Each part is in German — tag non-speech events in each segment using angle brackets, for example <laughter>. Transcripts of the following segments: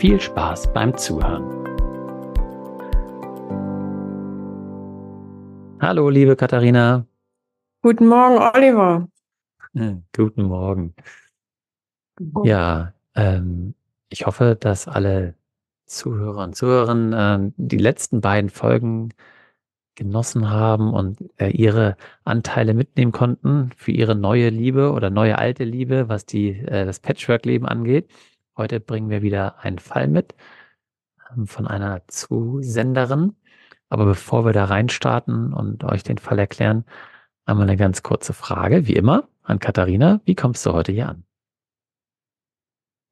viel Spaß beim Zuhören. Hallo, liebe Katharina. Guten Morgen, Oliver. Hm, guten Morgen. Ja, ähm, ich hoffe, dass alle Zuhörer und Zuhörerinnen äh, die letzten beiden Folgen genossen haben und äh, ihre Anteile mitnehmen konnten für ihre neue Liebe oder neue alte Liebe, was die, äh, das Patchwork-Leben angeht. Heute bringen wir wieder einen Fall mit ähm, von einer Zusenderin. Aber bevor wir da reinstarten und euch den Fall erklären, einmal eine ganz kurze Frage, wie immer, an Katharina. Wie kommst du heute hier an?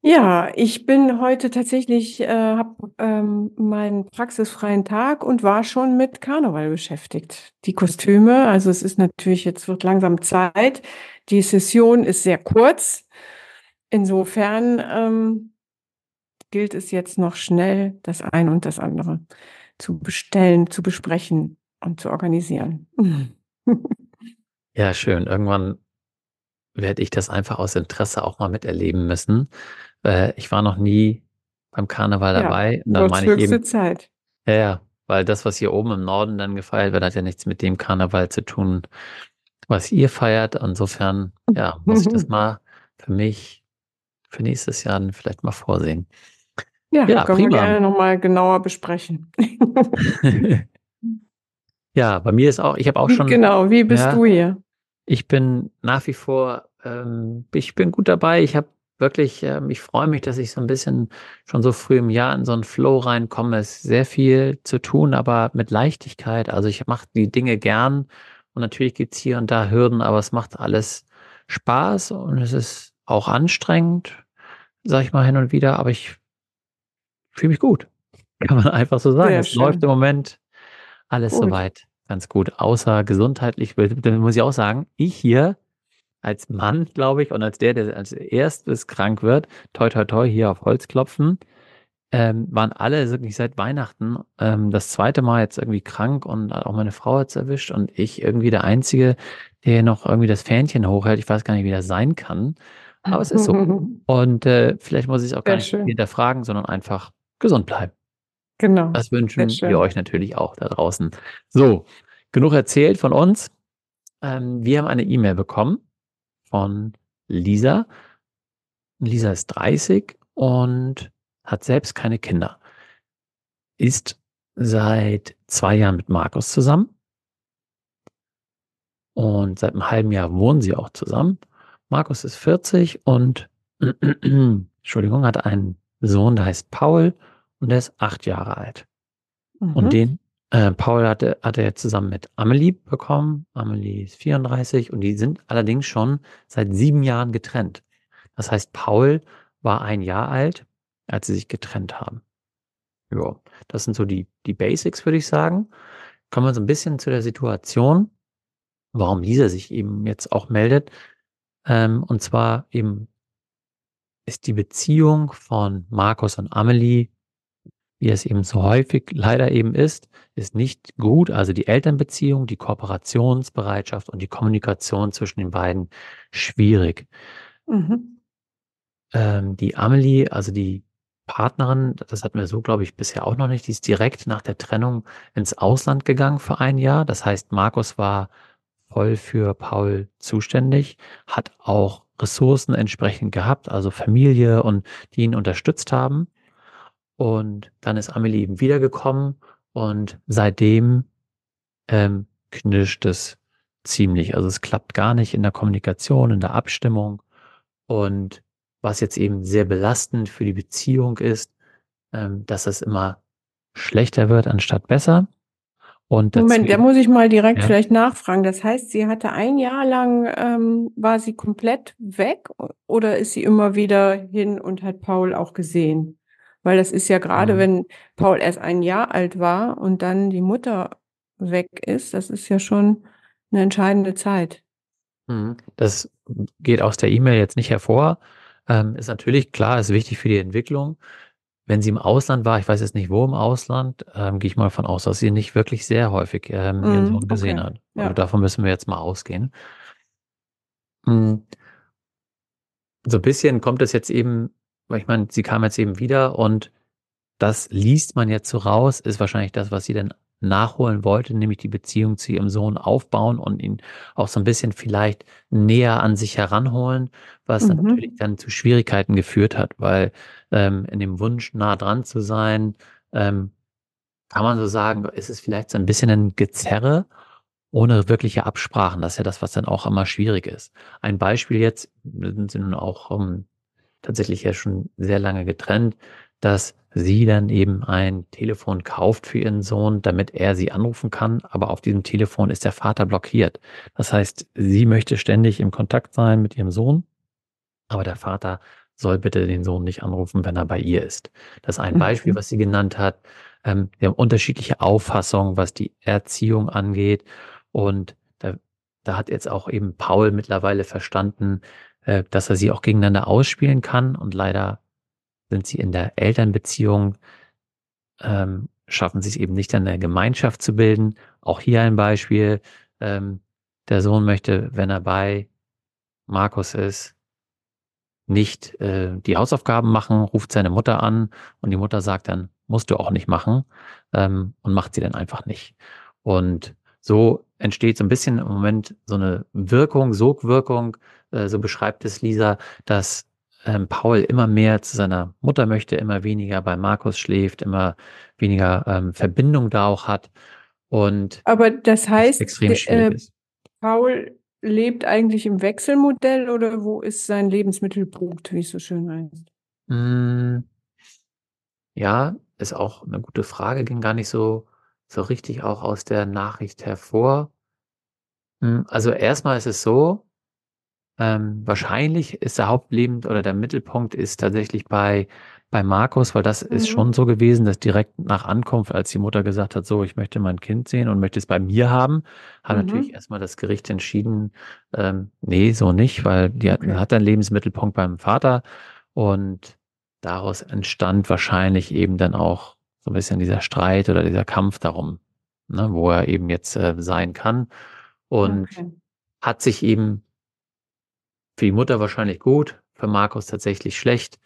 Ja, ich bin heute tatsächlich, äh, habe ähm, meinen praxisfreien Tag und war schon mit Karneval beschäftigt. Die Kostüme, also es ist natürlich, jetzt wird langsam Zeit. Die Session ist sehr kurz. Insofern ähm, gilt es jetzt noch schnell, das eine und das andere zu bestellen, zu besprechen und zu organisieren. ja, schön. Irgendwann werde ich das einfach aus Interesse auch mal miterleben müssen. Äh, ich war noch nie beim Karneval dabei. Ja, dann meine ich eben, Zeit. Ja, ja, weil das, was hier oben im Norden dann gefeiert wird, hat ja nichts mit dem Karneval zu tun, was ihr feiert. Insofern, ja, muss ich das <laughs> mal für mich für nächstes Jahr dann vielleicht mal vorsehen. Ja, ja können prima. wir gerne nochmal genauer besprechen. <laughs> <laughs> ja, bei mir ist auch, ich habe auch schon. Genau, wie bist ja, du hier? Ich bin nach wie vor, ähm, ich bin gut dabei. Ich habe wirklich, ähm, ich freue mich, dass ich so ein bisschen schon so früh im Jahr in so einen Flow reinkomme. Es ist sehr viel zu tun, aber mit Leichtigkeit. Also ich mache die Dinge gern und natürlich gibt es hier und da Hürden, aber es macht alles Spaß und es ist auch anstrengend, sag ich mal hin und wieder, aber ich fühle mich gut. <laughs> Kann man einfach so sagen. Sehr es schön. läuft im Moment alles gut. soweit ganz gut, außer gesundheitlich. Muss ich auch sagen, ich hier als Mann, glaube ich, und als der, der als erstes krank wird, toi toi toi hier auf Holz klopfen, ähm, waren alle wirklich seit Weihnachten ähm, das zweite Mal jetzt irgendwie krank und auch meine Frau hat es erwischt und ich irgendwie der Einzige, der noch irgendwie das Fähnchen hochhält. Ich weiß gar nicht, wie das sein kann. Aber es ist so. <laughs> Und äh, vielleicht muss ich es auch gar nicht hinterfragen, sondern einfach gesund bleiben. Genau. Das wünschen wir euch natürlich auch da draußen. So, genug erzählt von uns. Ähm, wir haben eine E-Mail bekommen von Lisa. Lisa ist 30 und hat selbst keine Kinder. Ist seit zwei Jahren mit Markus zusammen. Und seit einem halben Jahr wohnen sie auch zusammen. Markus ist 40 und <clears throat> Entschuldigung, hat einen Sohn, der heißt Paul und der ist acht Jahre alt. Mhm. Und den äh, Paul hatte, hatte er zusammen mit Amelie bekommen. Amelie ist 34 und die sind allerdings schon seit sieben Jahren getrennt. Das heißt, Paul war ein Jahr alt, als sie sich getrennt haben. Ja, das sind so die, die Basics, würde ich sagen. Kommen wir so ein bisschen zu der Situation, warum Lisa sich eben jetzt auch meldet. Ähm, und zwar eben ist die Beziehung von Markus und Amelie, wie es eben so häufig leider eben ist, ist nicht gut. Also die Elternbeziehung, die Kooperationsbereitschaft und die Kommunikation zwischen den beiden schwierig. Mhm. Ähm, die Amelie, also die Partnerin, das hatten wir so, glaube ich, bisher auch noch nicht, die ist direkt nach der Trennung ins Ausland gegangen für ein Jahr. Das heißt, Markus war voll für Paul zuständig, hat auch Ressourcen entsprechend gehabt, also Familie und die ihn unterstützt haben. Und dann ist Amelie eben wiedergekommen und seitdem ähm, knirscht es ziemlich. Also es klappt gar nicht in der Kommunikation, in der Abstimmung. Und was jetzt eben sehr belastend für die Beziehung ist, ähm, dass es immer schlechter wird anstatt besser. Und Moment, da muss ich mal direkt ja. vielleicht nachfragen. Das heißt, sie hatte ein Jahr lang, ähm, war sie komplett weg oder ist sie immer wieder hin und hat Paul auch gesehen? Weil das ist ja gerade, mhm. wenn Paul erst ein Jahr alt war und dann die Mutter weg ist, das ist ja schon eine entscheidende Zeit. Mhm. Das geht aus der E-Mail jetzt nicht hervor. Ähm, ist natürlich klar, ist wichtig für die Entwicklung. Wenn sie im Ausland war, ich weiß jetzt nicht wo im Ausland, ähm, gehe ich mal von aus, dass sie nicht wirklich sehr häufig ähm, ihren mm, Sohn gesehen okay. hat. Also ja. davon müssen wir jetzt mal ausgehen. Hm. So ein bisschen kommt es jetzt eben, weil ich meine, sie kam jetzt eben wieder und das liest man jetzt so raus, ist wahrscheinlich das, was sie dann nachholen wollte, nämlich die Beziehung zu ihrem Sohn aufbauen und ihn auch so ein bisschen vielleicht näher an sich heranholen, was mhm. natürlich dann zu Schwierigkeiten geführt hat, weil ähm, in dem Wunsch nah dran zu sein, ähm, kann man so sagen, ist es vielleicht so ein bisschen ein Gezerre ohne wirkliche Absprachen. Das ist ja das, was dann auch immer schwierig ist. Ein Beispiel jetzt, sind nun auch um, ähm, tatsächlich ja schon sehr lange getrennt, dass sie dann eben ein Telefon kauft für ihren Sohn, damit er sie anrufen kann, aber auf diesem Telefon ist der Vater blockiert. Das heißt, sie möchte ständig im Kontakt sein mit ihrem Sohn, aber der Vater soll bitte den Sohn nicht anrufen, wenn er bei ihr ist. Das ist ein mhm. Beispiel, was sie genannt hat. Ähm, wir haben unterschiedliche Auffassungen, was die Erziehung angeht. Und da, da hat jetzt auch eben Paul mittlerweile verstanden, äh, dass er sie auch gegeneinander ausspielen kann. Und leider sind sie in der Elternbeziehung, ähm, schaffen sie es eben nicht, eine Gemeinschaft zu bilden. Auch hier ein Beispiel. Ähm, der Sohn möchte, wenn er bei Markus ist, nicht äh, die Hausaufgaben machen, ruft seine Mutter an und die Mutter sagt dann, musst du auch nicht machen ähm, und macht sie dann einfach nicht. Und so entsteht so ein bisschen im Moment so eine Wirkung, Sogwirkung, äh, so beschreibt es Lisa, dass ähm, Paul immer mehr zu seiner Mutter möchte, immer weniger bei Markus schläft, immer weniger ähm, Verbindung da auch hat. Und Aber das heißt, extrem schwierig äh, ist. Paul lebt eigentlich im Wechselmodell oder wo ist sein Lebensmittelpunkt, wie es so schön heißt? Mm, ja, ist auch eine gute Frage, ging gar nicht so, so richtig auch aus der Nachricht hervor. Mm, also erstmal ist es so, ähm, wahrscheinlich ist der Hauptleben oder der Mittelpunkt ist tatsächlich bei, bei Markus, weil das mhm. ist schon so gewesen, dass direkt nach Ankunft, als die Mutter gesagt hat, so, ich möchte mein Kind sehen und möchte es bei mir haben, hat mhm. natürlich erstmal das Gericht entschieden, ähm, nee, so nicht, weil die okay. hat, hat einen Lebensmittelpunkt beim Vater und daraus entstand wahrscheinlich eben dann auch so ein bisschen dieser Streit oder dieser Kampf darum, ne, wo er eben jetzt äh, sein kann und okay. hat sich eben für die Mutter wahrscheinlich gut, für Markus tatsächlich schlecht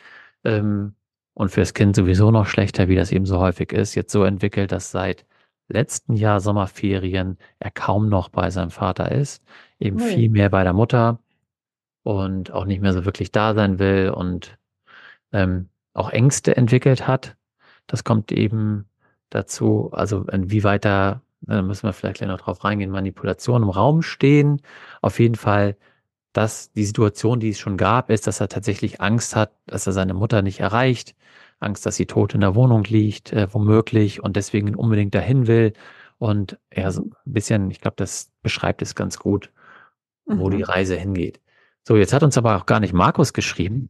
ähm, und für das Kind sowieso noch schlechter, wie das eben so häufig ist. Jetzt so entwickelt, dass seit letzten Jahr Sommerferien er kaum noch bei seinem Vater ist, eben Ui. viel mehr bei der Mutter und auch nicht mehr so wirklich da sein will und ähm, auch Ängste entwickelt hat. Das kommt eben dazu, also inwieweit da, da müssen wir vielleicht gleich noch drauf reingehen, Manipulationen im Raum stehen. Auf jeden Fall dass die Situation, die es schon gab, ist, dass er tatsächlich Angst hat, dass er seine Mutter nicht erreicht, Angst, dass sie tot in der Wohnung liegt, äh, womöglich, und deswegen unbedingt dahin will. Und er so ein bisschen, ich glaube, das beschreibt es ganz gut, wo mhm. die Reise hingeht. So, jetzt hat uns aber auch gar nicht Markus geschrieben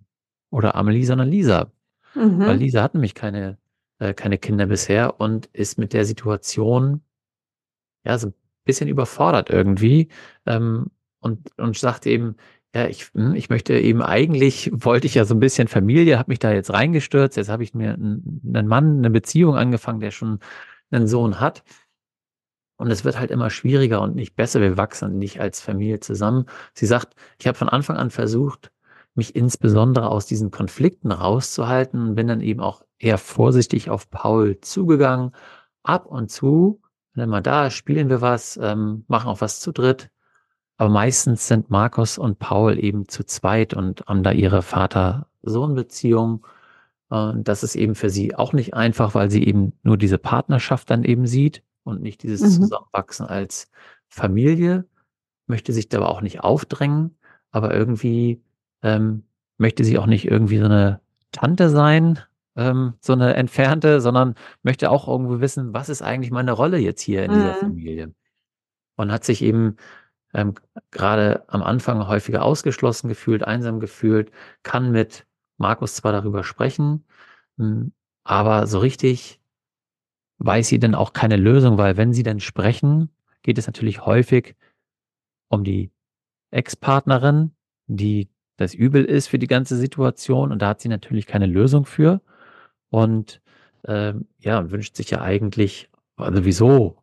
oder Amelie, sondern Lisa. Mhm. Weil Lisa hat nämlich keine, äh, keine Kinder bisher und ist mit der Situation ja so ein bisschen überfordert irgendwie. Ähm, und, und sagt eben, ja, ich, hm, ich möchte eben eigentlich, <laughs> wollte ich ja so ein bisschen Familie, habe mich da jetzt reingestürzt, jetzt habe ich mir einen, Mann, eine Beziehung angefangen, der schon einen Sohn hat. Und es wird halt immer schwieriger und nicht besser. Wir wachsen nicht als Familie zusammen. Sie sagt, ich habe von Anfang an versucht, mich insbesondere aus diesen Konflikten rauszuhalten und bin dann eben auch eher vorsichtig auf Paul zugegangen. Ab und zu, wenn er mal da spielen wir was, ähm, machen auch was zu dritt. Aber meistens sind Markus und Paul eben zu zweit und haben da ihre Vater-Sohn-Beziehung. Und das ist eben für sie auch nicht einfach, weil sie eben nur diese Partnerschaft dann eben sieht und nicht dieses Mhm. Zusammenwachsen als Familie, möchte sich da aber auch nicht aufdrängen, aber irgendwie ähm, möchte sie auch nicht irgendwie so eine Tante sein, ähm, so eine entfernte, sondern möchte auch irgendwo wissen, was ist eigentlich meine Rolle jetzt hier in dieser Mhm. Familie? Und hat sich eben ähm, gerade am Anfang häufiger ausgeschlossen gefühlt, einsam gefühlt, kann mit Markus zwar darüber sprechen, hm, aber so richtig weiß sie dann auch keine Lösung, weil wenn sie dann sprechen, geht es natürlich häufig um die Ex-Partnerin, die das Übel ist für die ganze Situation und da hat sie natürlich keine Lösung für. Und, ähm, ja, wünscht sich ja eigentlich also wieso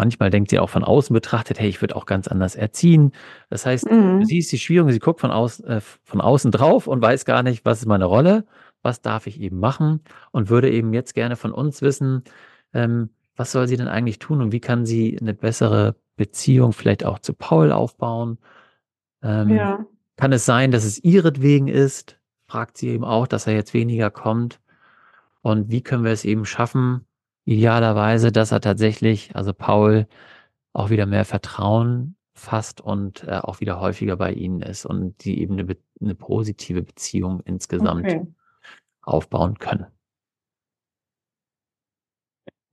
Manchmal denkt sie auch von außen betrachtet: „Hey, ich würde auch ganz anders erziehen.“ Das heißt, Mhm. sie ist die Schwierige, sie guckt von außen äh, von außen drauf und weiß gar nicht: „Was ist meine Rolle? Was darf ich eben machen?“ Und würde eben jetzt gerne von uns wissen, ähm, was soll sie denn eigentlich tun und wie kann sie 'ne bessere Beziehung vielleicht auch zu Paul aufbauen? Ähm, Ja. kann es sein, dass es ihretwegen ist? Fragt sie eben auch, dass er jetzt weniger kommt. Und wie können wir es eben schaffen, idealerweise, dass er tatsächlich also Paul auch wieder mehr Vertrauen fasst und, äh, auch wieder häufiger bei ihnen ist und die eben 'ne Be 'ne positive Beziehung insgesamt Okay. aufbauen können.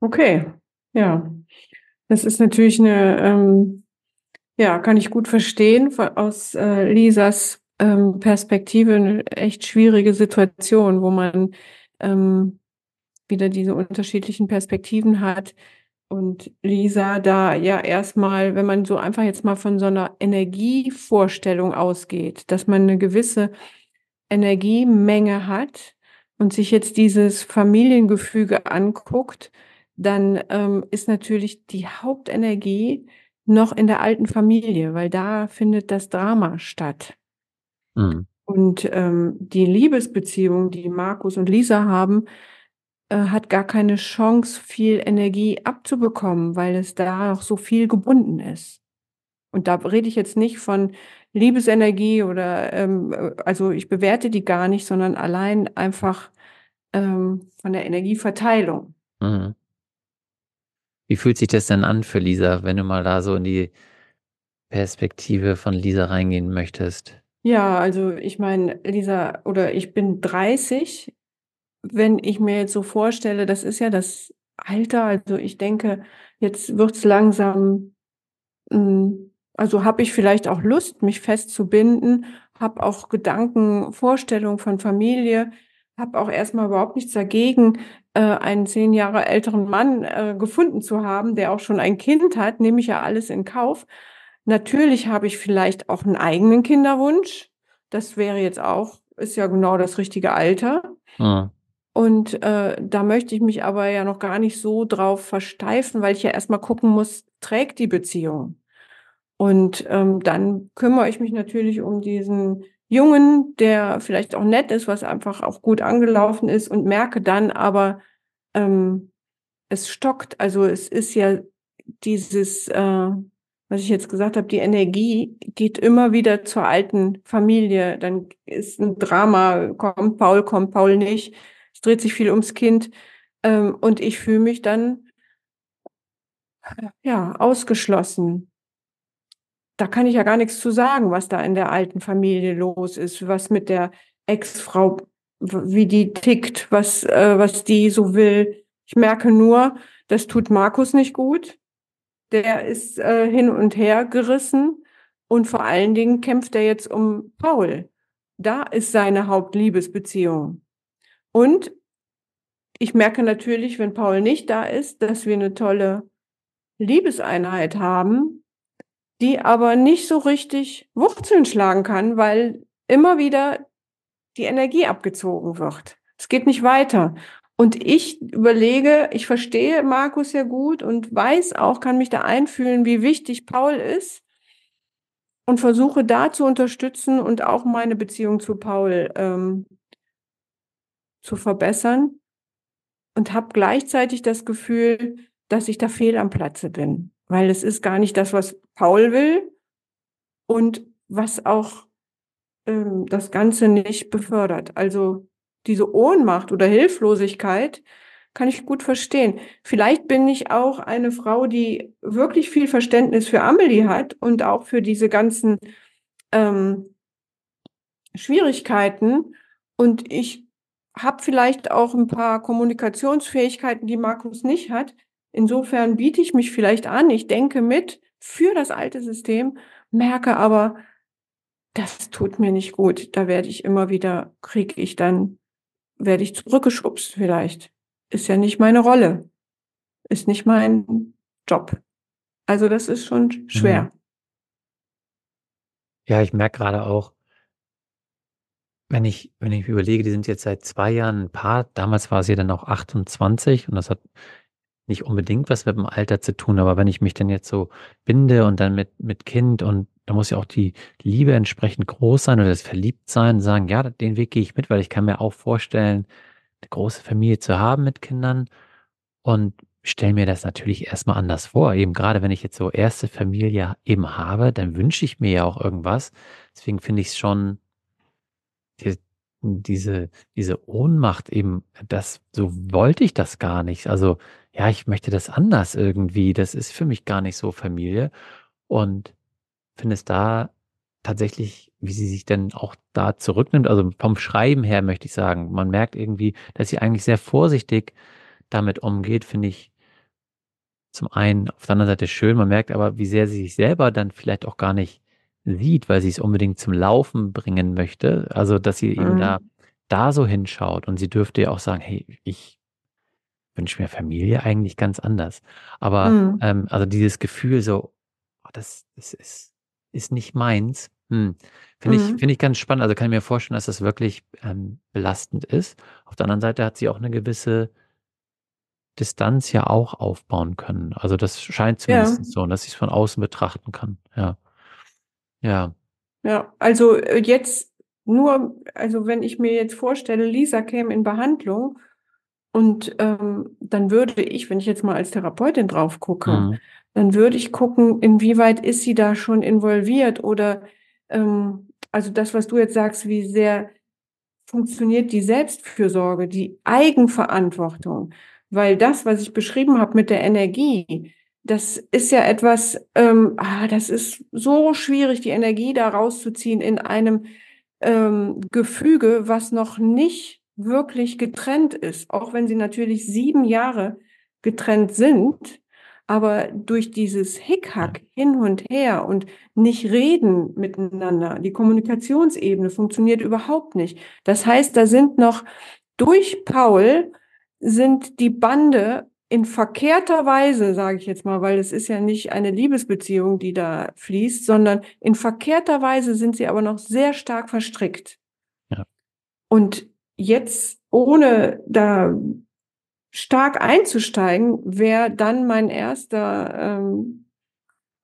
Okay, ja. Das ist natürlich 'ne, ähm ja, kann ich gut verstehen, aus, äh, Lisas, ähm, Perspektive 'ne echt schwierige Situation, wo man, ähm, wieder diese unterschiedlichen Perspektiven hat und Lisa da ja erst mal wenn man so einfach jetzt mal von so 'ner Energievorstellung ausgeht, dass man 'ne gewisse Energiemenge hat und sich jetzt dieses Familiengefüge anguckt, dann, ähm, ist natürlich die Hauptenergie noch in der alten Familie, weil da findet das Drama statt. Mhm. Und, ähm, die Liebesbeziehung, die Markus und Lisa haben, hat gar keine Chance, viel Energie abzubekommen, weil es da auch so viel gebunden ist. Und da rede ich jetzt nicht von Liebesenergie oder, ähm, äh also, ich bewerte die gar nicht, sondern allein einfach, ähm, von der Energieverteilung. Mhm. Wie fühlt sich das denn an für Lisa, wenn du mal da so in die Perspektive von Lisa reingehen möchtest? Ja, also, ich meine, Lisa oder ich bin 30. Wenn ich mir jetzt so vorstelle, das ist ja das Alter, also, ich denke, jetzt wird's langsam hm, also, habe ich vielleicht auch Lust, mich festzubinden, habe auch Gedanken, Vorstellungen von Familie, habe auch erst mal überhaupt nichts dagegen, äh, einen 10 Jahre älteren Mann, äh, gefunden zu haben, der auch schon ein Kind hat, nehme ich ja alles in Kauf. Natürlich habe ich vielleicht auch 'n eigenen Kinderwunsch. Das wäre jetzt auch ist ja genau das richtige Alter. Mhm. Und, äh, da möchte ich mich aber ja noch gar nicht so drauf versteifen, weil ich ja erst mal gucken muss, trägt die Beziehung? Und, ähm, dann kümmere ich mich natürlich um diesen Jungen, der vielleicht auch nett ist, was einfach auch gut angelaufen ist und merke dann aber, ähm, es stockt. Also, es ist ja dieses, äh, was ich jetzt gesagt habe, die Energie geht immer wieder zur alten Familie. Dann ist 'n Drama, kommt Paul, kommt Paul nicht. Es dreht sich viel ums Kind, ähm, und ich fühle mich dann ja, ausgeschlossen. Da kann ich ja gar nix zu sagen, was da in der alten Familie los ist, was mit der Ex-Frau wie die tickt, was äh, was die so will. Ich merke nur, das tut Markus nicht gut. Der ist, äh, hin und her gerissen und vor allen Dingen kämpft er jetzt um Paul. Da ist seine Hauptliebesbeziehung. Und ich merke natürlich, wenn Paul nicht da ist, dass wir 'ne tolle Liebeseinheit haben, die aber nicht so richtig Wurzeln schlagen kann, weil immer wieder die Energie abgezogen wird. Es geht nicht weiter. Und ich überlege ich verstehe Markus sehr gut und weiß auch kann mich da einfühlen, wie wichtig Paul ist und versuche da zu unterstützen und auch meine Beziehung zu Paul, ähm zu verbessern und habe gleichzeitig das Gefühl, dass ich da fehl am Platze bin, weil es ist gar nicht das, was Paul will und was auch, ähm, das Ganze nicht befördert. Also, diese Ohnmacht oder Hilflosigkeit kann ich gut verstehen. Vielleicht bin ich auch eine Frau, die wirklich viel Verständnis für Amelie hat und auch für diese ganzen ähm, Schwierigkeiten. Und ich habe vielleicht auch ein paar Kommunikationsfähigkeiten, die Markus nicht hat. Insofern biete ich mich vielleicht an. Ich denke mit für das alte System, merke aber, das tut mir nicht gut. Da werde ich immer wieder, kriege ich dann, werde ich zurückgeschubst vielleicht ist ja nicht meine Rolle, ist nicht mein Job. Also das ist schon schwer. Mhm. Ja, ich merke gerade auch, wenn ich, wenn ich überlege, die sind jetzt seit zwei Jahren ein Paar, damals war sie dann auch 28 und das hat nicht unbedingt was mit dem Alter zu tun, aber wenn ich mich dann jetzt so binde und dann mit, mit Kind und da muss ja auch die Liebe entsprechend groß sein oder das Verliebtsein, sagen, ja, den Weg gehe ich mit, weil ich kann mir auch vorstellen, eine große Familie zu haben mit Kindern und stelle mir das natürlich erstmal anders vor. Eben gerade wenn ich jetzt so erste Familie eben habe, dann wünsche ich mir ja auch irgendwas. Deswegen finde ich es schon die, diese, diese Ohnmacht eben, das, so wollte ich das gar nicht. Also, ja, ich möchte das anders irgendwie. Das ist für mich gar nicht so Familie. Und finde es da tatsächlich, wie sie sich denn auch da zurücknimmt. Also vom Schreiben her möchte ich sagen, man merkt irgendwie, dass sie eigentlich sehr vorsichtig damit umgeht, finde ich zum einen auf der anderen Seite schön. Man merkt aber, wie sehr sie sich selber dann vielleicht auch gar nicht sieht, weil sie es unbedingt zum Laufen bringen möchte. Also, dass sie mhm. eben da, da so hinschaut und sie dürfte ja auch sagen, hey, ich wünsche mir Familie eigentlich ganz anders. Aber mhm. ähm, also dieses Gefühl so, oh, das, das ist, ist nicht meins, hm. Finde ich, Mhm. finde ich ganz spannend. Also kann ich mir vorstellen, dass das wirklich ähm, belastend ist. Auf der anderen Seite hat sie auch eine gewisse Distanz ja auch aufbauen können. Also das scheint Ja. zumindest so, dass ich es von außen betrachten kann. Ja. Ja. Ja, also äh, jetzt nur, also wenn ich mir jetzt vorstelle, Lisa käme in Behandlung und ähm, dann würde ich, wenn ich jetzt mal als Therapeutin drauf gucke, Mhm. dann würde ich gucken, inwieweit ist sie da schon involviert oder ähm, also das, was du jetzt sagst, wie sehr funktioniert die Selbstfürsorge, die Eigenverantwortung, weil das, was ich beschrieben habe mit der Energie, das ist ja etwas, ähm, ah, das ist so schwierig, die Energie da rauszuziehen in einem ähm, Gefüge, was noch nicht wirklich getrennt ist, auch wenn sie natürlich sieben Jahre getrennt sind, aber durch dieses Hickhack hin und her und nicht reden miteinander, die Kommunikationsebene funktioniert überhaupt nicht. Das heißt, da sind noch durch Paul sind die Bande in verkehrter Weise, sage ich jetzt mal, weil es ist ja nicht eine Liebesbeziehung, die da fließt, sondern in verkehrter Weise sind sie aber noch sehr stark verstrickt. Ja. Und jetzt, ohne da stark einzusteigen, wäre dann mein erster, ähm,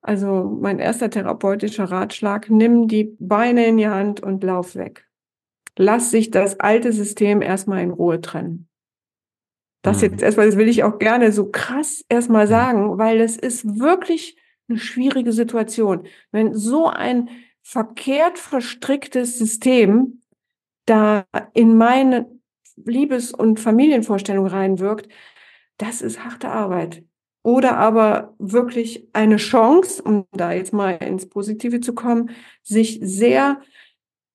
also mein erster therapeutischer Ratschlag, nimm die Beine in die Hand und lauf weg. Lass sich das alte System erstmal in Ruhe trennen. Das mhm. jetzt erstmal, das will ich auch gerne so krass erstmal sagen, weil es ist wirklich eine schwierige Situation. Wenn so ein verkehrt verstricktes System da in meine Liebes- und Familienvorstellung reinwirkt, das ist harte Arbeit. Oder aber wirklich eine Chance, um da jetzt mal ins Positive zu kommen, sich sehr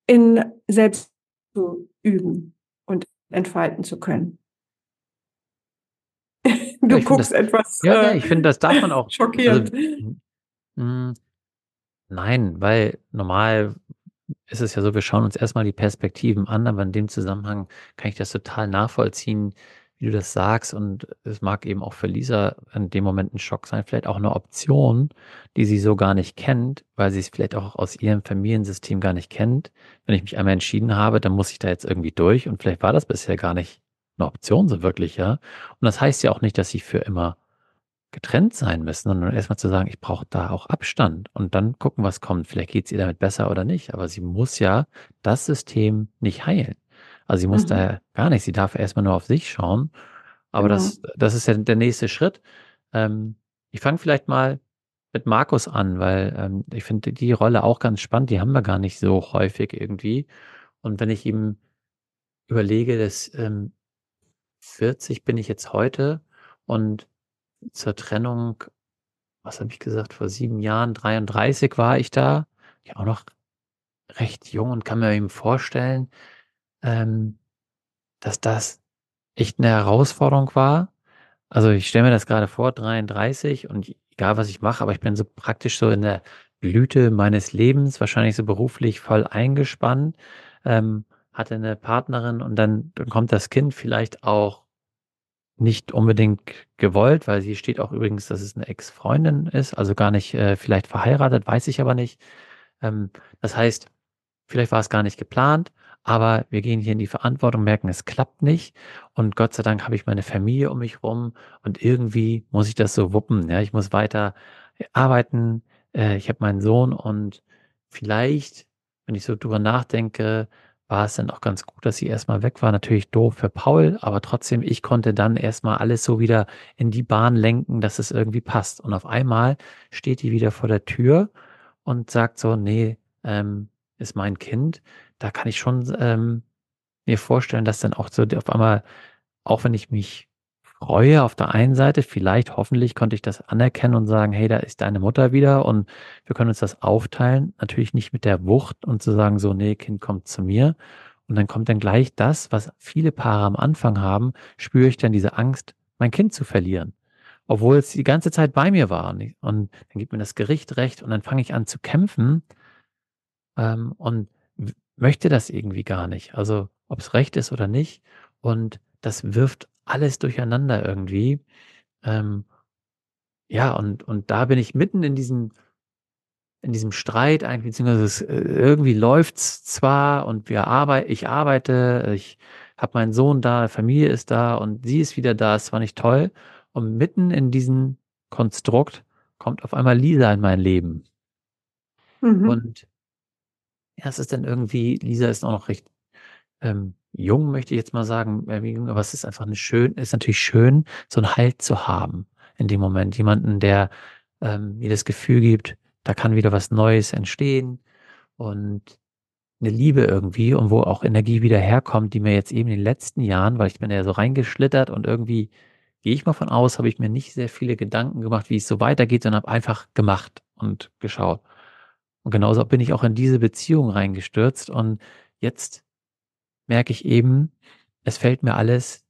in selbst zu üben und entfalten zu können. Du ja, guckst das, etwas. Ja, äh, ich finde, das darf man auch. <laughs> Schockierend. Also, mh, nein, weil normal ist es ja so, wir schauen uns erstmal die Perspektiven an, aber in dem Zusammenhang kann ich das total nachvollziehen, wie du das sagst. Und es mag eben auch für Lisa in dem Moment ein Schock sein, vielleicht auch eine Option, die sie so gar nicht kennt, weil sie es vielleicht auch aus ihrem Familiensystem gar nicht kennt. Wenn ich mich einmal entschieden habe, dann muss ich da jetzt irgendwie durch. Und vielleicht war das bisher gar nicht eine Option so wirklich, ja. Und das heißt ja auch nicht, dass sie für immer getrennt sein müssen, sondern erstmal zu sagen, ich brauche da auch Abstand und dann gucken, was kommt. Vielleicht geht es ihr damit besser oder nicht. Aber sie muss ja das System nicht heilen. Also sie muss mhm. da gar nicht. Sie darf erstmal nur auf sich schauen. Aber genau. das, das ist ja der nächste Schritt. Ähm, ich fange vielleicht mal mit Markus an, weil ähm, ich finde die Rolle auch ganz spannend. Die haben wir gar nicht so häufig irgendwie. Und wenn ich ihm überlege, dass ähm, 40 bin ich jetzt heute und zur Trennung, was habe ich gesagt, vor sieben Jahren, 33 war ich da, ja auch noch recht jung und kann mir eben vorstellen, ähm, dass das echt eine Herausforderung war. Also ich stelle mir das gerade vor, 33 und egal was ich mache, aber ich bin so praktisch so in der Blüte meines Lebens, wahrscheinlich so beruflich voll eingespannt, ähm, hatte eine Partnerin und dann, kommt das Kind vielleicht auch nicht unbedingt gewollt, weil sie steht auch übrigens, dass es eine Ex-Freundin ist, also gar nicht äh, vielleicht verheiratet, weiß ich aber nicht. Ähm, das heißt, vielleicht war es gar nicht geplant, aber wir gehen hier in die Verantwortung, merken, es klappt nicht und Gott sei Dank habe ich meine Familie um mich rum und irgendwie muss ich das so wuppen. Ja, ich muss weiter arbeiten, äh, ich habe meinen Sohn und vielleicht, wenn ich so drüber nachdenke, war es dann auch ganz gut, dass sie erstmal weg war. Natürlich doof für Paul, aber trotzdem, ich konnte dann erstmal alles so wieder in die Bahn lenken, dass es irgendwie passt. Und auf einmal steht die wieder vor der Tür und sagt so, nee, ähm, ist mein Kind. Da kann ich schon ähm, mir vorstellen, dass dann auch so auf einmal, auch wenn ich mich freue auf der einen Seite, vielleicht hoffentlich konnte ich das anerkennen und sagen, hey, da ist deine Mutter wieder und wir können uns das aufteilen. Natürlich nicht mit der Wucht und zu sagen, so, nee, Kind kommt zu mir. Und dann kommt dann gleich das, was viele Paare am Anfang haben, spüre ich dann diese Angst, mein Kind zu verlieren. Obwohl es die ganze Zeit bei mir war. Und dann gibt mir das Gericht recht und dann fange ich an zu kämpfen ähm, und möchte das irgendwie gar nicht. Also ob es recht ist oder nicht. Und das wirft alles durcheinander irgendwie. Ähm, ja, und, und da bin ich mitten in diesem, in diesem Streit eigentlich, beziehungsweise es, äh, irgendwie läuft's zwar und wir arbeiten, ich arbeite, ich habe meinen Sohn da, Familie ist da und sie ist wieder da, es war nicht toll. Und mitten in diesem Konstrukt kommt auf einmal Lisa in mein Leben. Mhm. Und ja, es ist dann irgendwie, Lisa ist auch noch recht ähm, jung, möchte ich jetzt mal sagen, aber es ist einfach eine schön, ist natürlich schön, so einen Halt zu haben in dem Moment. Jemanden, der ähm, mir das Gefühl gibt, da kann wieder was Neues entstehen und eine Liebe irgendwie und wo auch Energie wieder herkommt, die mir jetzt eben in den letzten Jahren, weil ich bin ja so reingeschlittert und irgendwie gehe ich mal von aus, habe ich mir nicht sehr viele Gedanken gemacht, wie es so weitergeht, sondern habe einfach gemacht und geschaut. Und genauso bin ich auch in diese Beziehung reingestürzt und jetzt merke ich eben, es fällt mir alles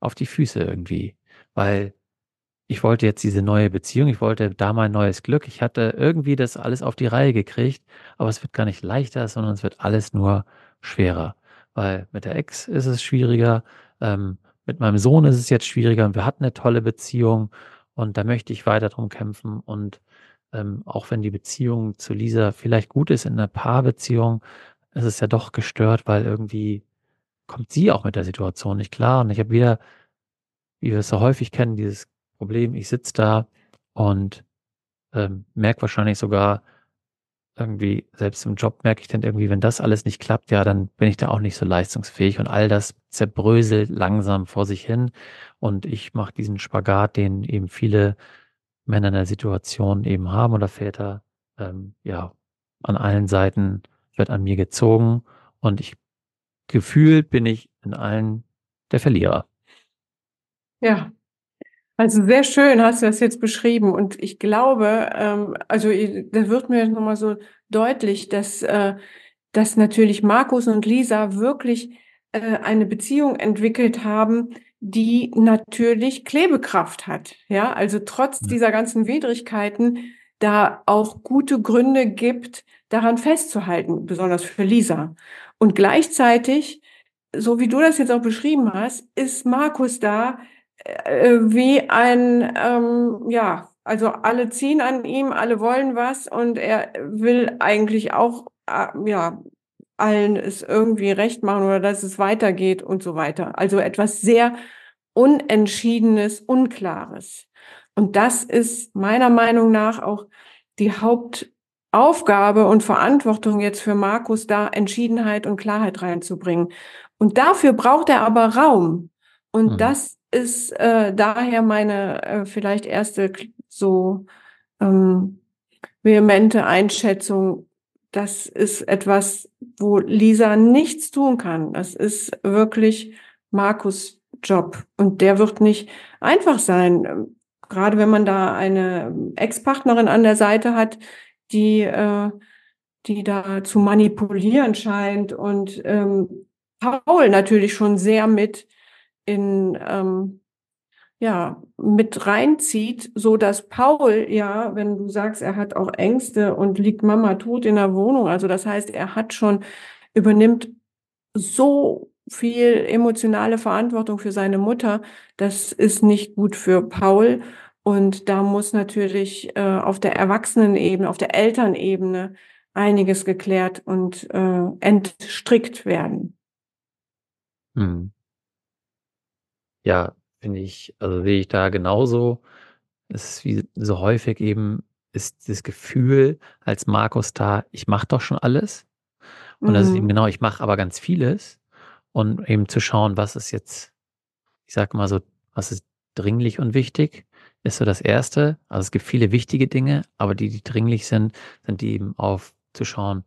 auf die Füße irgendwie, weil ich wollte jetzt diese neue Beziehung, ich wollte da mein neues Glück, ich hatte irgendwie das alles auf die Reihe gekriegt, aber es wird gar nicht leichter, sondern es wird alles nur schwerer, weil mit der Ex ist es schwieriger, ähm, mit meinem Sohn ist es jetzt schwieriger und wir hatten eine tolle Beziehung und da möchte ich weiter drum kämpfen und ähm, auch wenn die Beziehung zu Lisa vielleicht gut ist in einer Paarbeziehung, ist es ja doch gestört, weil irgendwie kommt sie auch mit der Situation nicht klar. Und ich habe wieder, wie wir es so häufig kennen, dieses Problem, ich sitze da und ähm, merke wahrscheinlich sogar irgendwie, selbst im Job merke ich dann irgendwie, wenn das alles nicht klappt, ja, dann bin ich da auch nicht so leistungsfähig und all das zerbröselt langsam vor sich hin. Und ich mache diesen Spagat, den eben viele Männer in der Situation eben haben oder Väter, ähm, ja, an allen Seiten wird an mir gezogen und ich gefühlt bin ich in allen der Verlierer. Ja, also sehr schön hast du das jetzt beschrieben und ich glaube, ähm, also da wird mir nochmal so deutlich, dass, äh, dass natürlich Markus und Lisa wirklich äh, eine Beziehung entwickelt haben, die natürlich Klebekraft hat. Ja, also trotz dieser ganzen Widrigkeiten da auch gute Gründe gibt, daran festzuhalten, besonders für Lisa. Und gleichzeitig, so wie du das jetzt auch beschrieben hast, ist Markus da äh, wie ein, ähm, ja, also alle ziehen an ihm, alle wollen was und er will eigentlich auch, äh, ja, allen es irgendwie recht machen oder dass es weitergeht und so weiter. Also etwas sehr Unentschiedenes, Unklares. Und das ist meiner Meinung nach auch die Haupt Aufgabe und Verantwortung jetzt für Markus, da Entschiedenheit und Klarheit reinzubringen. Und dafür braucht er aber Raum. Und mhm. das ist äh, daher meine äh, vielleicht erste so ähm, vehemente Einschätzung, das ist etwas, wo Lisa nichts tun kann. Das ist wirklich Markus Job. Und der wird nicht einfach sein. Gerade wenn man da eine Ex-Partnerin an der Seite hat, die, äh, die da zu manipulieren scheint und ähm, Paul natürlich schon sehr mit in ähm, ja mit reinzieht, so dass Paul ja, wenn du sagst, er hat auch Ängste und liegt Mama tot in der Wohnung, also das heißt, er hat schon übernimmt so viel emotionale Verantwortung für seine Mutter. Das ist nicht gut für Paul. Und da muss natürlich äh, auf der Erwachsenenebene, auf der Elternebene einiges geklärt und äh, entstrickt werden. Hm. Ja, finde ich, also sehe ich da genauso. Es ist wie so häufig eben ist das Gefühl als Markus da, ich mache doch schon alles. Und mhm. das ist eben mhm. genau, ich mache aber ganz vieles. Und eben zu schauen, was ist jetzt, ich sage mal so, was ist dringlich und wichtig, ist so das Erste. Also es gibt viele wichtige Dinge, aber die, die dringlich sind, sind die eben auf zu schauen,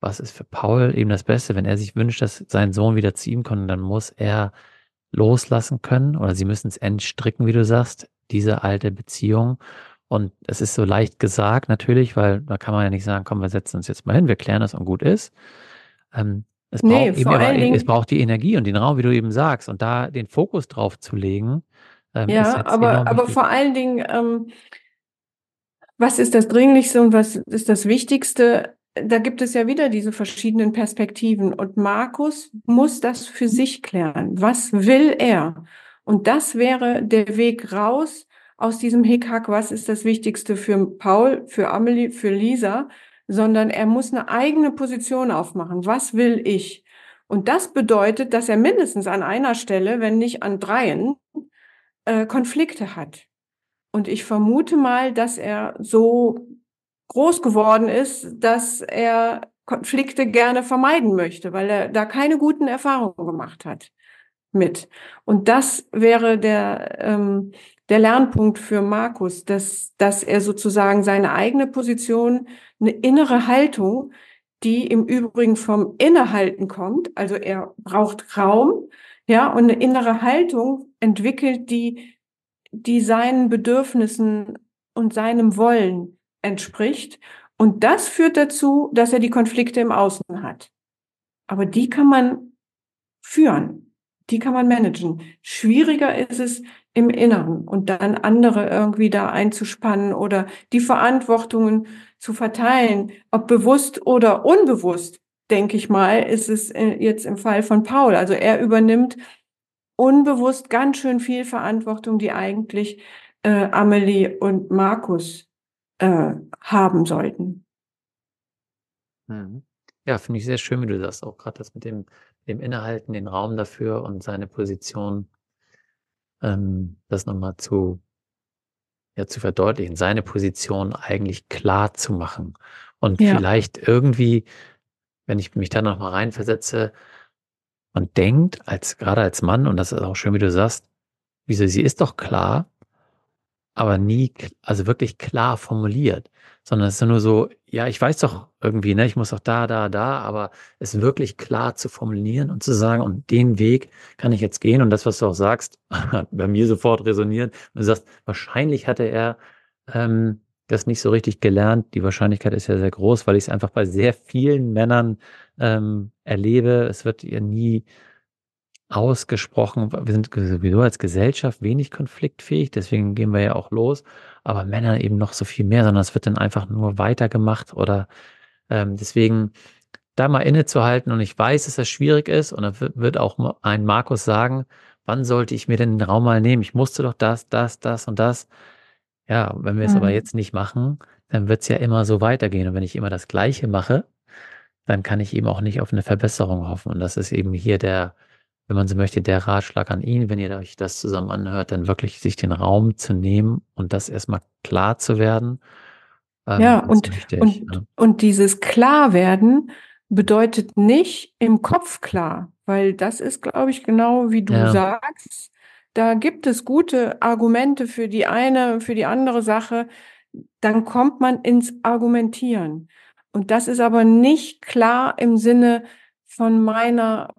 was ist für Paul eben das Beste. Wenn er sich wünscht, dass sein Sohn wieder zu ihm kommt, dann muss er loslassen können oder sie müssen es entstricken, wie du sagst, diese alte Beziehung. Und es ist so leicht gesagt natürlich, weil da kann man ja nicht sagen, komm, wir setzen uns jetzt mal hin, wir klären das und gut ist. Ähm, es, nee, braucht eben aber, es braucht die Energie und den Raum, wie du eben sagst, und da den Fokus drauf zu legen. Ähm, ja, aber, aber vor allen Dingen, ähm, was ist das Dringlichste und was ist das Wichtigste? Da gibt es ja wieder diese verschiedenen Perspektiven. Und Markus muss das für sich klären. Was will er? Und das wäre der Weg raus aus diesem Hickhack. Was ist das Wichtigste für Paul, für Amelie, für Lisa? sondern er muss eine eigene Position aufmachen. Was will ich? Und das bedeutet, dass er mindestens an einer Stelle, wenn nicht an dreien, äh, Konflikte hat. Und ich vermute mal, dass er so groß geworden ist, dass er Konflikte gerne vermeiden möchte, weil er da keine guten Erfahrungen gemacht hat mit. Und das wäre der, ähm, der Lernpunkt für Markus, dass, dass er sozusagen seine eigene Position, eine innere Haltung, die im Übrigen vom Innehalten kommt, also er braucht Raum, ja, und eine innere Haltung entwickelt, die, die seinen Bedürfnissen und seinem Wollen entspricht. Und das führt dazu, dass er die Konflikte im Außen hat. Aber die kann man führen, die kann man managen. Schwieriger ist es, im Inneren und dann andere irgendwie da einzuspannen oder die Verantwortungen zu verteilen, ob bewusst oder unbewusst, denke ich mal, ist es äh, jetzt im Fall von Paul. Also er übernimmt unbewusst ganz schön viel Verantwortung, die eigentlich äh, Amelie und Markus äh, haben sollten. Mhm. Ja, finde ich sehr schön, wie du das auch gerade das mit dem, dem Innehalten, den Raum dafür und seine Position ähm, das nochmal zu, ja, zu verdeutlichen, seine Position eigentlich klar zu machen. Und ja. vielleicht irgendwie, wenn ich mich da nochmal reinversetze, man denkt, als, gerade als Mann, und das ist auch schön, wie du sagst, wieso, sie ist doch klar, aber nie, also wirklich klar formuliert, sondern es ist nur so, ja, ich weiß doch irgendwie, ne, ich muss doch da, da, da, aber es wirklich klar zu formulieren und zu sagen, und den Weg kann ich jetzt gehen und das, was du auch sagst, <laughs> hat bei mir sofort resoniert. Und du sagst, wahrscheinlich hatte er ähm, das nicht so richtig gelernt. Die Wahrscheinlichkeit ist ja sehr groß, weil ich es einfach bei sehr vielen Männern ähm, erlebe. Es wird ihr nie ausgesprochen, wir sind sowieso als Gesellschaft wenig konfliktfähig, deswegen gehen wir ja auch los, aber Männer eben noch so viel mehr, sondern es wird dann einfach nur weitergemacht oder ähm, deswegen da mal innezuhalten und ich weiß, dass das schwierig ist und dann wird auch ein Markus sagen, wann sollte ich mir denn den Raum mal nehmen? Ich musste doch das, das, das und das. Ja, wenn wir es mhm. aber jetzt nicht machen, dann wird es ja immer so weitergehen und wenn ich immer das Gleiche mache, dann kann ich eben auch nicht auf eine Verbesserung hoffen und das ist eben hier der wenn man so möchte, der Ratschlag an ihn, wenn ihr euch das zusammen anhört, dann wirklich sich den Raum zu nehmen und das erstmal klar zu werden. Ähm, ja, und, wichtig, und, ja. und dieses Klarwerden bedeutet nicht im Kopf klar, weil das ist, glaube ich, genau wie du ja. sagst. Da gibt es gute Argumente für die eine, für die andere Sache. Dann kommt man ins Argumentieren. Und das ist aber nicht klar im Sinne von meiner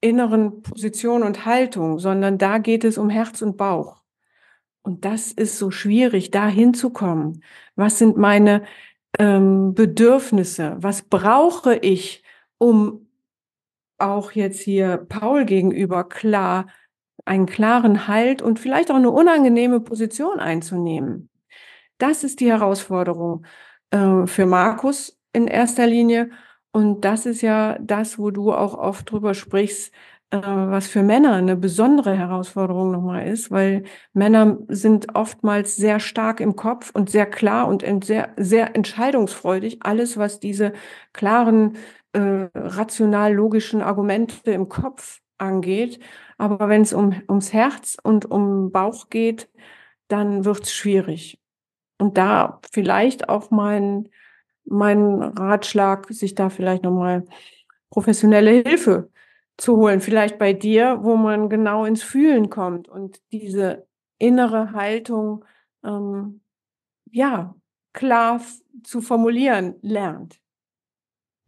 inneren Position und Haltung, sondern da geht es um Herz und Bauch. Und das ist so schwierig, da hinzukommen. Was sind meine ähm, Bedürfnisse? Was brauche ich, um auch jetzt hier Paul gegenüber klar, einen klaren Halt und vielleicht auch eine unangenehme Position einzunehmen? Das ist die Herausforderung äh, für Markus in erster Linie. Und das ist ja das, wo du auch oft drüber sprichst, äh, was für Männer eine besondere Herausforderung nochmal ist, weil Männer sind oftmals sehr stark im Kopf und sehr klar und sehr, sehr entscheidungsfreudig. Alles, was diese klaren, äh, rational-logischen Argumente im Kopf angeht. Aber wenn es um, ums Herz und um Bauch geht, dann wird es schwierig. Und da vielleicht auch mein, mein Ratschlag, sich da vielleicht nochmal professionelle Hilfe zu holen, vielleicht bei dir, wo man genau ins Fühlen kommt und diese innere Haltung ähm, ja klar zu formulieren lernt.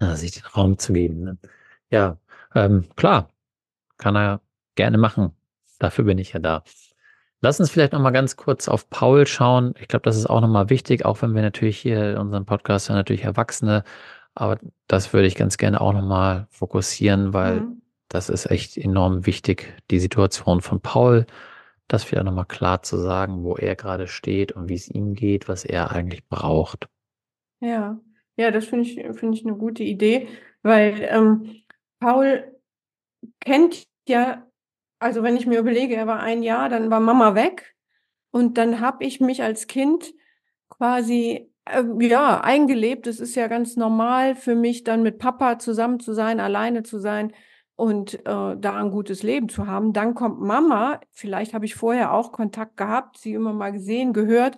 Ja, sich den Raum zu geben. Ne? Ja, ähm, klar, kann er gerne machen. Dafür bin ich ja da. Lass uns vielleicht noch mal ganz kurz auf Paul schauen. Ich glaube, das ist auch noch mal wichtig, auch wenn wir natürlich hier in unserem Podcast ja natürlich Erwachsene, aber das würde ich ganz gerne auch noch mal fokussieren, weil mhm. das ist echt enorm wichtig, die Situation von Paul, das vielleicht noch mal klar zu sagen, wo er gerade steht und wie es ihm geht, was er eigentlich braucht. Ja, ja, das finde ich, finde ich eine gute Idee, weil ähm, Paul kennt ja also wenn ich mir überlege, er war ein Jahr, dann war Mama weg und dann habe ich mich als Kind quasi äh, ja eingelebt. Es ist ja ganz normal für mich, dann mit Papa zusammen zu sein, alleine zu sein und äh, da ein gutes Leben zu haben. Dann kommt Mama. Vielleicht habe ich vorher auch Kontakt gehabt, sie immer mal gesehen, gehört,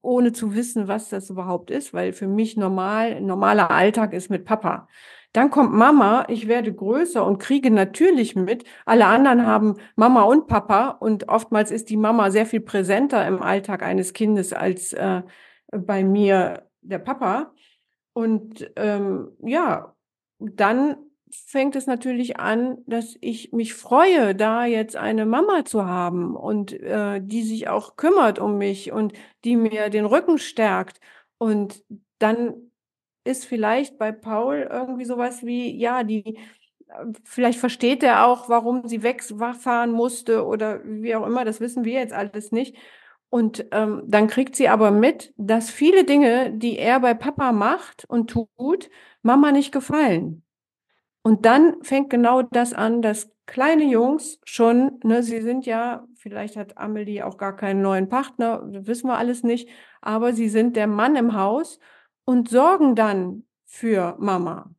ohne zu wissen, was das überhaupt ist, weil für mich normal normaler Alltag ist mit Papa. Dann kommt Mama, ich werde größer und kriege natürlich mit. Alle anderen haben Mama und Papa und oftmals ist die Mama sehr viel präsenter im Alltag eines Kindes als äh, bei mir der Papa. Und ähm, ja, dann fängt es natürlich an, dass ich mich freue, da jetzt eine Mama zu haben und äh, die sich auch kümmert um mich und die mir den Rücken stärkt. Und dann ist vielleicht bei Paul irgendwie sowas wie, ja, die, vielleicht versteht er auch, warum sie wegfahren musste oder wie auch immer, das wissen wir jetzt alles nicht. Und ähm, dann kriegt sie aber mit, dass viele Dinge, die er bei Papa macht und tut, Mama nicht gefallen. Und dann fängt genau das an, dass kleine Jungs schon, ne, sie sind ja, vielleicht hat Amelie auch gar keinen neuen Partner, wissen wir alles nicht, aber sie sind der Mann im Haus und sorgen dann für Mama.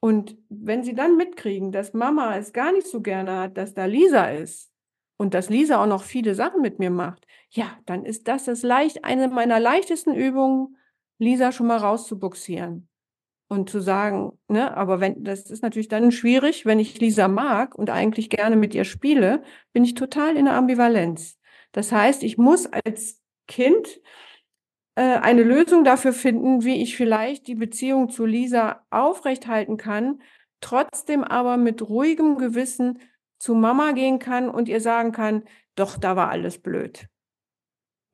Und wenn sie dann mitkriegen, dass Mama es gar nicht so gerne hat, dass da Lisa ist und dass Lisa auch noch viele Sachen mit mir macht, ja, dann ist das das leicht, eine meiner leichtesten Übungen, Lisa schon mal rauszubuxieren und zu sagen, ne, aber wenn, das ist natürlich dann schwierig, wenn ich Lisa mag und eigentlich gerne mit ihr spiele, bin ich total in der Ambivalenz. Das heißt, ich muss als Kind eine Lösung dafür finden, wie ich vielleicht die Beziehung zu Lisa aufrechthalten kann, trotzdem aber mit ruhigem Gewissen zu Mama gehen kann und ihr sagen kann, doch, da war alles blöd.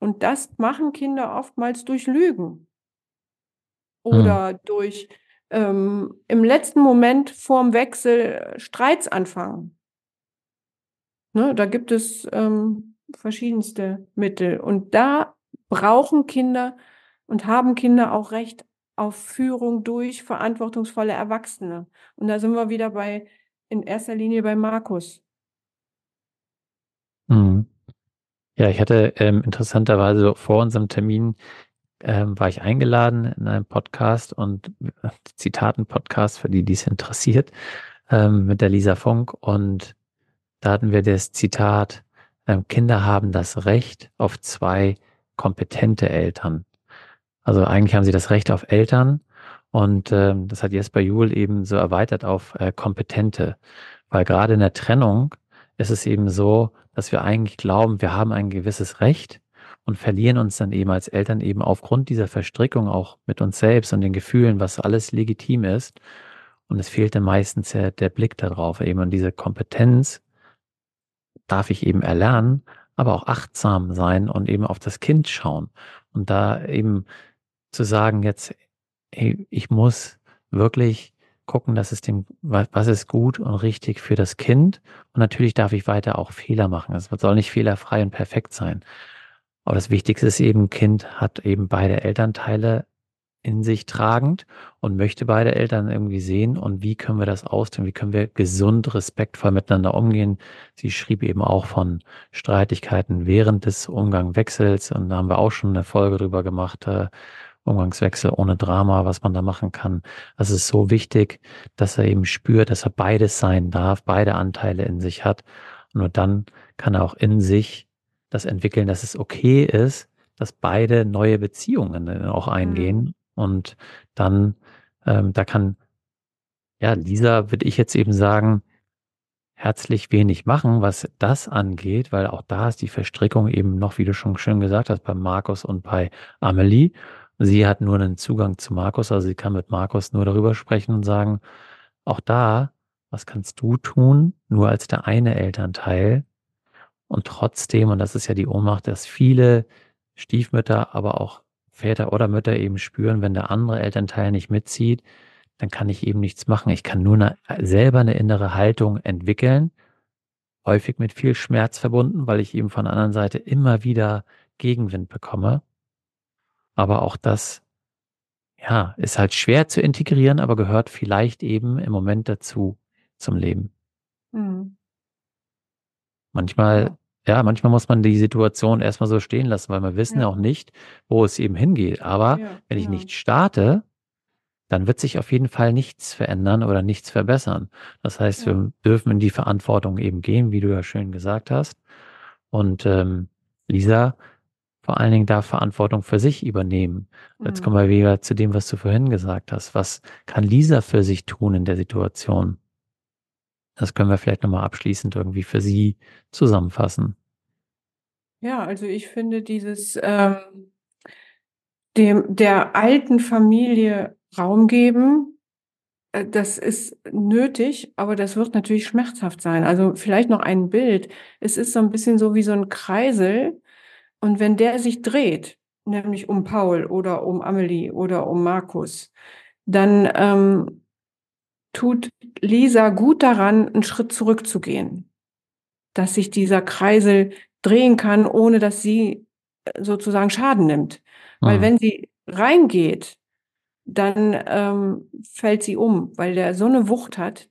Und das machen Kinder oftmals durch Lügen oder hm. durch ähm, im letzten Moment vorm Wechsel Streits anfangen. Ne, da gibt es ähm, verschiedenste Mittel. Und da brauchen Kinder und haben Kinder auch Recht auf Führung durch verantwortungsvolle Erwachsene. Und da sind wir wieder bei, in erster Linie bei Markus. Mhm. Ja, ich hatte ähm, interessanterweise vor unserem Termin ähm, war ich eingeladen in einem Podcast und äh, Zitaten-Podcast für die, die es interessiert, ähm, mit der Lisa Funk. Und da hatten wir das Zitat, ähm, Kinder haben das Recht auf zwei kompetente Eltern. Also eigentlich haben sie das Recht auf Eltern und ähm, das hat Jesper Juhl eben so erweitert auf äh, kompetente, weil gerade in der Trennung ist es eben so, dass wir eigentlich glauben, wir haben ein gewisses Recht und verlieren uns dann eben als Eltern eben aufgrund dieser Verstrickung auch mit uns selbst und den Gefühlen, was alles legitim ist. Und es fehlt dann meistens ja der Blick darauf, eben und diese Kompetenz darf ich eben erlernen, aber auch achtsam sein und eben auf das Kind schauen. Und da eben zu sagen, jetzt, hey, ich muss wirklich gucken, dass es dem, was ist gut und richtig für das Kind. Und natürlich darf ich weiter auch Fehler machen. Es soll nicht fehlerfrei und perfekt sein. Aber das Wichtigste ist eben, Kind hat eben beide Elternteile in sich tragend und möchte beide Eltern irgendwie sehen und wie können wir das austun, wie können wir gesund, respektvoll miteinander umgehen. Sie schrieb eben auch von Streitigkeiten während des Umgangswechsels und da haben wir auch schon eine Folge drüber gemacht, äh, Umgangswechsel ohne Drama, was man da machen kann. Das ist so wichtig, dass er eben spürt, dass er beides sein darf, beide Anteile in sich hat. Und nur dann kann er auch in sich das entwickeln, dass es okay ist, dass beide neue Beziehungen auch eingehen. Und dann, ähm, da kann, ja, Lisa, würde ich jetzt eben sagen, herzlich wenig machen, was das angeht, weil auch da ist die Verstrickung eben noch, wie du schon schön gesagt hast, bei Markus und bei Amelie. Sie hat nur einen Zugang zu Markus, also sie kann mit Markus nur darüber sprechen und sagen, auch da, was kannst du tun, nur als der eine Elternteil, und trotzdem, und das ist ja die Ohnmacht, dass viele Stiefmütter, aber auch Väter oder Mütter eben spüren, wenn der andere Elternteil nicht mitzieht, dann kann ich eben nichts machen. Ich kann nur eine, selber eine innere Haltung entwickeln, häufig mit viel Schmerz verbunden, weil ich eben von der anderen Seite immer wieder Gegenwind bekomme. Aber auch das, ja, ist halt schwer zu integrieren, aber gehört vielleicht eben im Moment dazu zum Leben. Mhm. Manchmal, ja, manchmal muss man die Situation erstmal so stehen lassen, weil wir wissen ja, ja auch nicht, wo es eben hingeht. Aber ja, wenn ich ja. nicht starte, dann wird sich auf jeden Fall nichts verändern oder nichts verbessern. Das heißt, wir dürfen in die Verantwortung eben gehen, wie du ja schön gesagt hast. Und ähm, Lisa vor allen Dingen darf Verantwortung für sich übernehmen. Jetzt mhm. kommen wir wieder zu dem, was du vorhin gesagt hast. Was kann Lisa für sich tun in der Situation? Das können wir vielleicht nochmal abschließend irgendwie für Sie zusammenfassen. Ja, also ich finde dieses ähm, dem der alten Familie Raum geben, äh, das ist nötig, aber das wird natürlich schmerzhaft sein. Also vielleicht noch ein Bild. Es ist so ein bisschen so wie so ein Kreisel und wenn der sich dreht, nämlich um Paul oder um Amelie oder um Markus, dann ähm, tut Lisa gut daran, einen Schritt zurückzugehen, dass sich dieser Kreisel drehen kann, ohne dass sie äh, sozusagen Schaden nimmt. Weil mhm. wenn sie reingeht, dann ähm, fällt sie um, weil der so eine Wucht hat,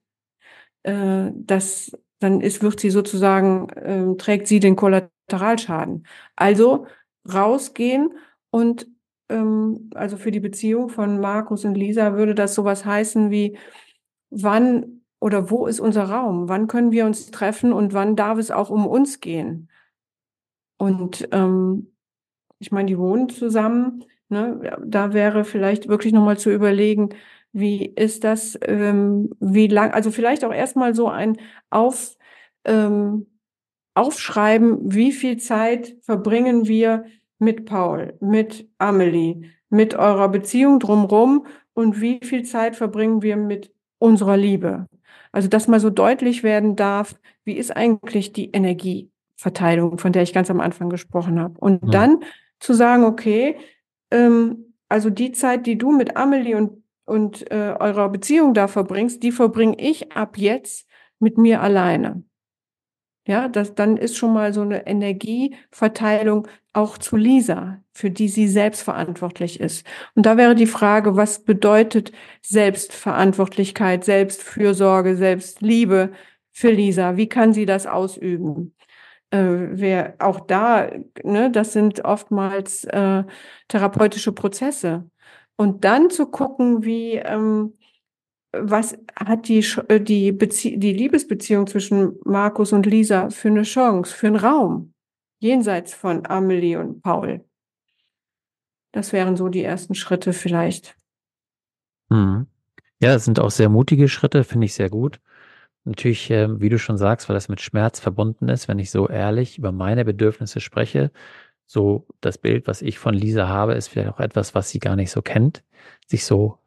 äh, dass dann ist, wird sie sozusagen, äh, trägt sie den Kollateralschaden. Also rausgehen und ähm, also für die Beziehung von Markus und Lisa würde das sowas heißen wie, wann oder wo ist unser Raum? Wann können wir uns treffen und wann darf es auch um uns gehen? Und ähm, ich meine, die wohnen zusammen. Ne? Da wäre vielleicht wirklich nochmal zu überlegen, wie ist das, ähm, wie lang, also vielleicht auch erstmal so ein Auf, ähm, Aufschreiben, wie viel Zeit verbringen wir mit Paul, mit Amelie, mit eurer Beziehung drumrum und wie viel Zeit verbringen wir mit unserer Liebe. Also, dass mal so deutlich werden darf, wie ist eigentlich die Energieverteilung, von der ich ganz am Anfang gesprochen habe. Und ja. dann zu sagen, okay, ähm, also die Zeit, die du mit Amelie und, und äh, eurer Beziehung da verbringst, die verbringe ich ab jetzt mit mir alleine. Ja, das, dann ist schon mal so eine Energieverteilung auch zu Lisa, für die sie selbstverantwortlich ist. Und da wäre die Frage, was bedeutet Selbstverantwortlichkeit, Selbstfürsorge, Selbstliebe für Lisa? Wie kann sie das ausüben? Äh, wer auch da, ne, das sind oftmals äh, therapeutische Prozesse. Und dann zu gucken, wie ähm, was hat die, äh, die, die Liebesbeziehung zwischen Markus und Lisa für eine Chance, für einen Raum, jenseits von Amelie und Paul? Das wären so die ersten Schritte vielleicht. Mhm. Ja, das sind auch sehr mutige Schritte, finde ich sehr gut. Natürlich, äh, wie du schon sagst, weil das mit Schmerz verbunden ist, wenn ich so ehrlich über meine Bedürfnisse spreche, so das Bild, was ich von Lisa habe, ist vielleicht auch etwas, was sie gar nicht so kennt, sich so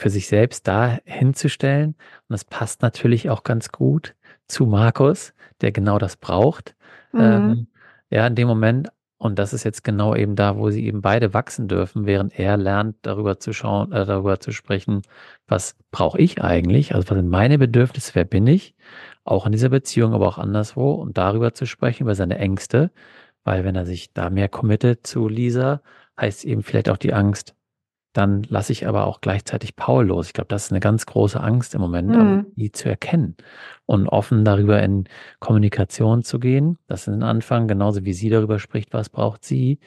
für sich selbst da hinzustellen. Und das passt natürlich auch ganz gut zu Markus, der genau das braucht. Mhm. Ähm, ja, in dem Moment. Und das ist jetzt genau eben da, wo sie eben beide wachsen dürfen, während er lernt, darüber zu schauen, äh, darüber zu sprechen, was brauche ich eigentlich? Also was sind meine Bedürfnisse? Wer bin ich? Auch in dieser Beziehung, aber auch anderswo. Und darüber zu sprechen, über seine Ängste. Weil wenn er sich da mehr committet zu Lisa, heißt eben vielleicht auch die Angst, dann lasse ich aber auch gleichzeitig Paul los. Ich glaube, das ist eine ganz große Angst im Moment, mhm. die zu erkennen und offen darüber in Kommunikation zu gehen. Das ist ein Anfang, genauso wie sie darüber spricht, was braucht sie.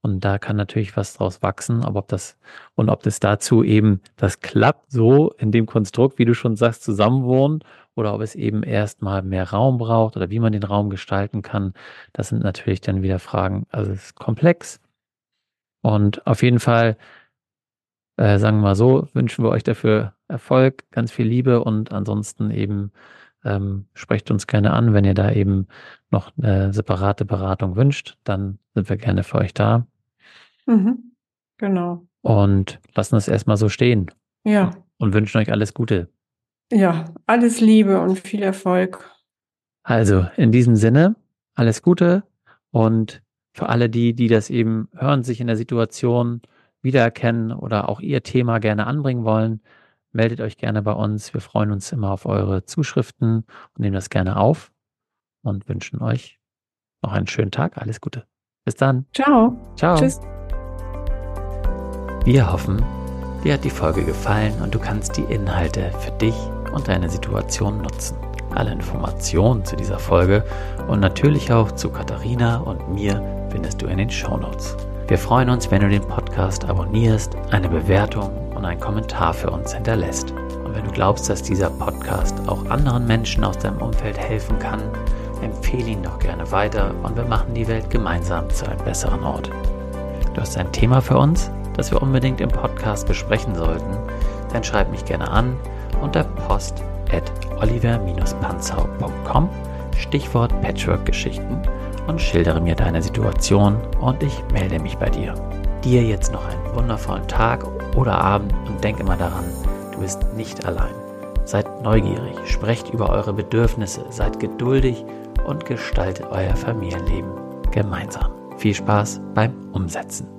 Und da kann natürlich was draus wachsen, aber ob das und ob das dazu eben, das klappt so in dem Konstrukt, wie du schon sagst, zusammenwohnen oder ob es eben erstmal mehr Raum braucht oder wie man den Raum gestalten kann, das sind natürlich dann wieder Fragen. Also es ist komplex. Und auf jeden Fall äh, sagen wir mal so, wünschen wir euch dafür Erfolg, ganz viel Liebe und ansonsten eben ähm, sprecht uns gerne an, wenn ihr da eben noch eine separate Beratung wünscht, dann sind wir gerne für euch da. Mhm. Genau. Und lassen es erstmal so stehen. Ja. Und wünschen euch alles Gute. Ja, alles Liebe und viel Erfolg. Also, in diesem Sinne, alles Gute und für alle die, die das eben hören, sich in der Situation wiedererkennen oder auch Ihr Thema gerne anbringen wollen, meldet euch gerne bei uns. Wir freuen uns immer auf eure Zuschriften und nehmen das gerne auf und wünschen euch noch einen schönen Tag. Alles Gute. Bis dann. Ciao. Ciao. Tschüss. Wir hoffen, dir hat die Folge gefallen und du kannst die Inhalte für dich und deine Situation nutzen. Alle Informationen zu dieser Folge und natürlich auch zu Katharina und mir findest du in den Show Notes. Wir freuen uns, wenn du den Podcast abonnierst, eine Bewertung und einen Kommentar für uns hinterlässt. Und wenn du glaubst, dass dieser Podcast auch anderen Menschen aus deinem Umfeld helfen kann, empfehle ihn doch gerne weiter und wir machen die Welt gemeinsam zu einem besseren Ort. Du hast ein Thema für uns, das wir unbedingt im Podcast besprechen sollten, dann schreib mich gerne an unter post at oliver-panzau.com Stichwort Patchwork-Geschichten und schildere mir deine Situation und ich melde mich bei dir. Dir jetzt noch einen wundervollen Tag oder Abend und denk immer daran, du bist nicht allein. Seid neugierig, sprecht über eure Bedürfnisse, seid geduldig und gestaltet euer Familienleben gemeinsam. Viel Spaß beim Umsetzen.